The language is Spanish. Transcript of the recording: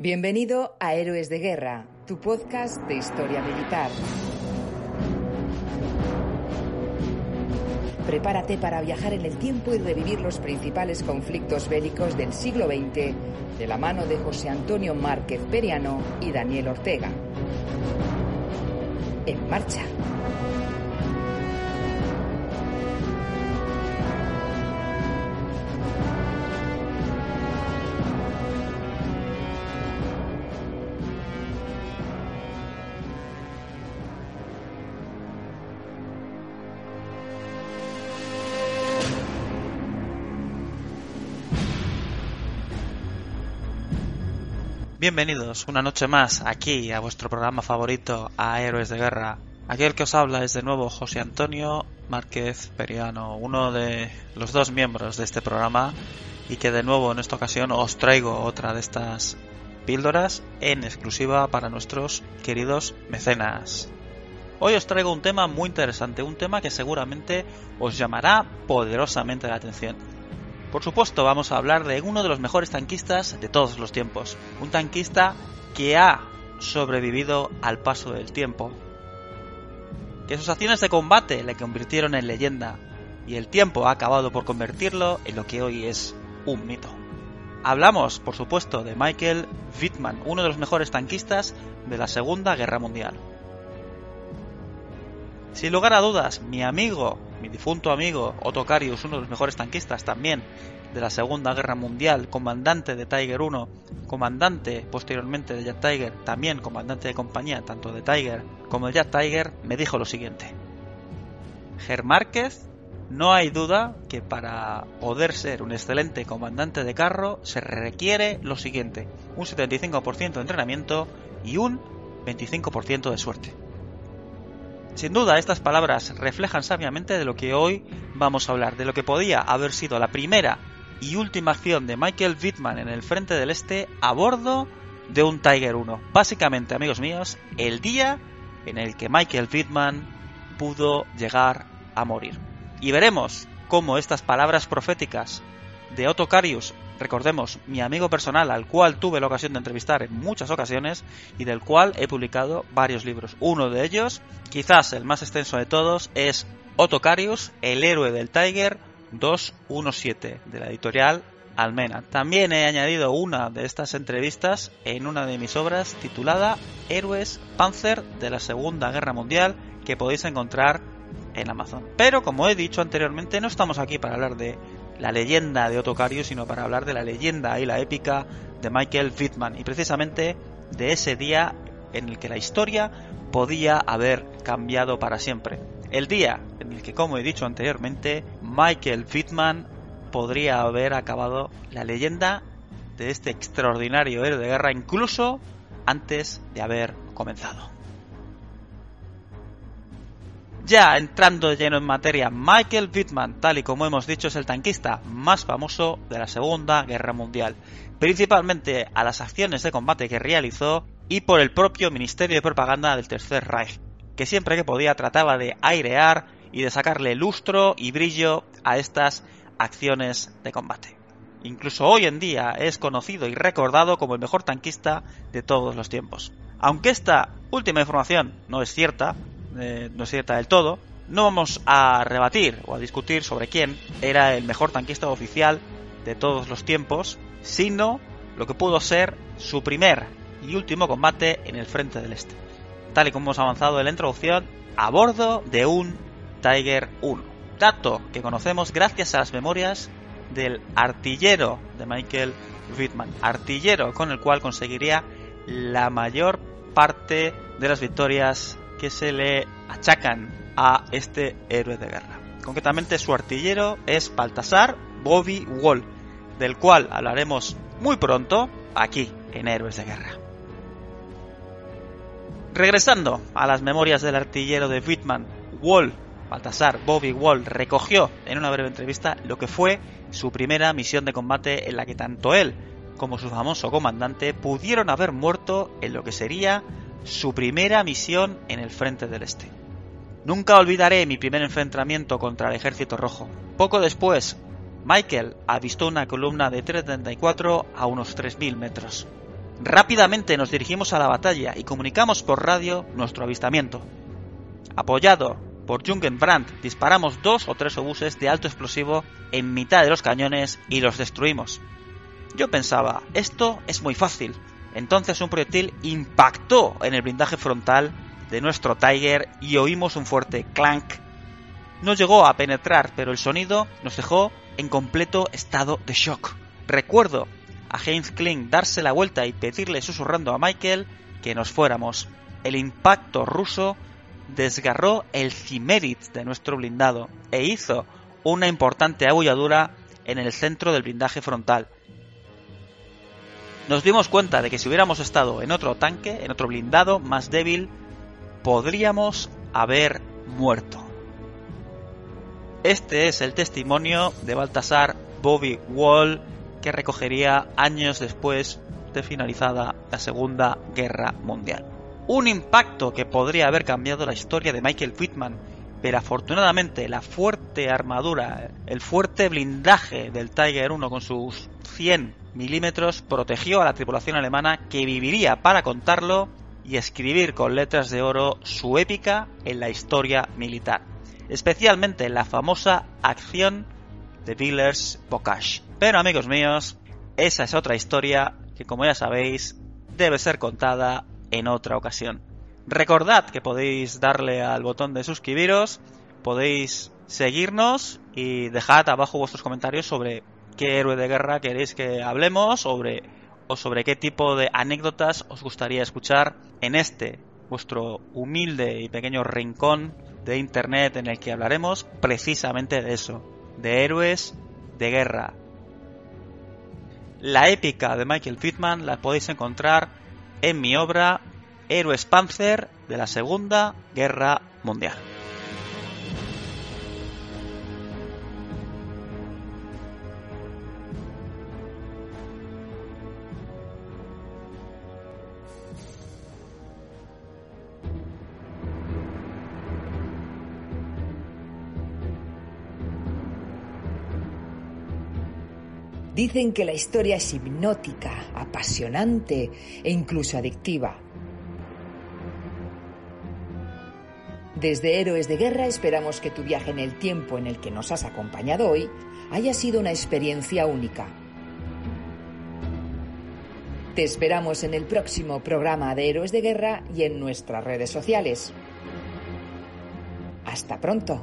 Bienvenido a Héroes de Guerra, tu podcast de historia militar. Prepárate para viajar en el tiempo y revivir los principales conflictos bélicos del siglo XX de la mano de José Antonio Márquez Periano y Daniel Ortega. En marcha. Bienvenidos una noche más aquí a vuestro programa favorito, a Héroes de Guerra. Aquí el que os habla es de nuevo José Antonio Márquez Periano, uno de los dos miembros de este programa y que de nuevo en esta ocasión os traigo otra de estas píldoras en exclusiva para nuestros queridos mecenas. Hoy os traigo un tema muy interesante, un tema que seguramente os llamará poderosamente la atención. Por supuesto, vamos a hablar de uno de los mejores tanquistas de todos los tiempos. Un tanquista que ha sobrevivido al paso del tiempo. Que sus acciones de combate le convirtieron en leyenda. Y el tiempo ha acabado por convertirlo en lo que hoy es un mito. Hablamos, por supuesto, de Michael Wittmann, uno de los mejores tanquistas de la Segunda Guerra Mundial. Sin lugar a dudas, mi amigo mi difunto amigo Otto Carius, uno de los mejores tanquistas también de la Segunda Guerra Mundial, comandante de Tiger 1, comandante posteriormente de Jet Tiger, también comandante de compañía tanto de Tiger como de Jet Tiger, me dijo lo siguiente. Ger Márquez, no hay duda que para poder ser un excelente comandante de carro se requiere lo siguiente, un 75% de entrenamiento y un 25% de suerte. Sin duda, estas palabras reflejan sabiamente de lo que hoy vamos a hablar, de lo que podía haber sido la primera y última acción de Michael Wittmann en el frente del este a bordo de un Tiger 1. Básicamente, amigos míos, el día en el que Michael Wittmann pudo llegar a morir. Y veremos cómo estas palabras proféticas de Otto Carius recordemos, mi amigo personal al cual tuve la ocasión de entrevistar en muchas ocasiones y del cual he publicado varios libros. Uno de ellos, quizás el más extenso de todos, es Otto Carius, el héroe del Tiger 217, de la editorial Almena. También he añadido una de estas entrevistas en una de mis obras titulada Héroes Panzer de la Segunda Guerra Mundial que podéis encontrar en Amazon. Pero como he dicho anteriormente, no estamos aquí para hablar de la leyenda de Otto Carius, sino para hablar de la leyenda y la épica de Michael Wittmann y precisamente de ese día en el que la historia podía haber cambiado para siempre. El día en el que, como he dicho anteriormente, Michael Wittmann podría haber acabado la leyenda de este extraordinario héroe de guerra incluso antes de haber comenzado. Ya entrando lleno en materia, Michael Wittmann, tal y como hemos dicho, es el tanquista más famoso de la Segunda Guerra Mundial, principalmente a las acciones de combate que realizó y por el propio Ministerio de Propaganda del Tercer Reich, que siempre que podía trataba de airear y de sacarle lustro y brillo a estas acciones de combate. Incluso hoy en día es conocido y recordado como el mejor tanquista de todos los tiempos. Aunque esta última información no es cierta, eh, no es cierta del todo, no vamos a rebatir o a discutir sobre quién era el mejor tanquista oficial de todos los tiempos, sino lo que pudo ser su primer y último combate en el frente del este. Tal y como hemos avanzado en la introducción, a bordo de un Tiger 1. Dato que conocemos gracias a las memorias del artillero de Michael Wittmann, artillero con el cual conseguiría la mayor parte de las victorias que se le achacan a este héroe de guerra. Concretamente su artillero es Baltasar Bobby Wall, del cual hablaremos muy pronto aquí en Héroes de Guerra. Regresando a las memorias del artillero de Whitman, Wall, Baltasar Bobby Wall, recogió en una breve entrevista lo que fue su primera misión de combate en la que tanto él como su famoso comandante pudieron haber muerto en lo que sería su primera misión en el frente del este. Nunca olvidaré mi primer enfrentamiento contra el ejército rojo. Poco después, Michael avistó una columna de 334 a unos 3.000 metros. Rápidamente nos dirigimos a la batalla y comunicamos por radio nuestro avistamiento. Apoyado por Jungenbrand, disparamos dos o tres obuses de alto explosivo en mitad de los cañones y los destruimos. Yo pensaba, esto es muy fácil. Entonces un proyectil impactó en el blindaje frontal de nuestro Tiger y oímos un fuerte clank. No llegó a penetrar, pero el sonido nos dejó en completo estado de shock. Recuerdo a Heinz Kling darse la vuelta y pedirle susurrando a Michael que nos fuéramos. El impacto ruso desgarró el cimerit de nuestro blindado e hizo una importante abulladura en el centro del blindaje frontal. Nos dimos cuenta de que si hubiéramos estado en otro tanque, en otro blindado más débil, podríamos haber muerto. Este es el testimonio de Baltasar Bobby Wall que recogería años después de finalizada la Segunda Guerra Mundial. Un impacto que podría haber cambiado la historia de Michael Whitman, pero afortunadamente la fuerte armadura, el fuerte blindaje del Tiger 1 con sus 100 milímetros protegió a la tripulación alemana que viviría para contarlo y escribir con letras de oro su épica en la historia militar, especialmente la famosa acción de Villers Bocage. Pero amigos míos, esa es otra historia que como ya sabéis debe ser contada en otra ocasión. Recordad que podéis darle al botón de suscribiros, podéis seguirnos y dejad abajo vuestros comentarios sobre qué héroe de guerra queréis que hablemos sobre, o sobre qué tipo de anécdotas os gustaría escuchar en este, vuestro humilde y pequeño rincón de internet en el que hablaremos precisamente de eso, de héroes de guerra, la épica de Michael Pittman la podéis encontrar en mi obra Héroes Panzer de la Segunda Guerra Mundial. Dicen que la historia es hipnótica, apasionante e incluso adictiva. Desde Héroes de Guerra esperamos que tu viaje en el tiempo en el que nos has acompañado hoy haya sido una experiencia única. Te esperamos en el próximo programa de Héroes de Guerra y en nuestras redes sociales. Hasta pronto.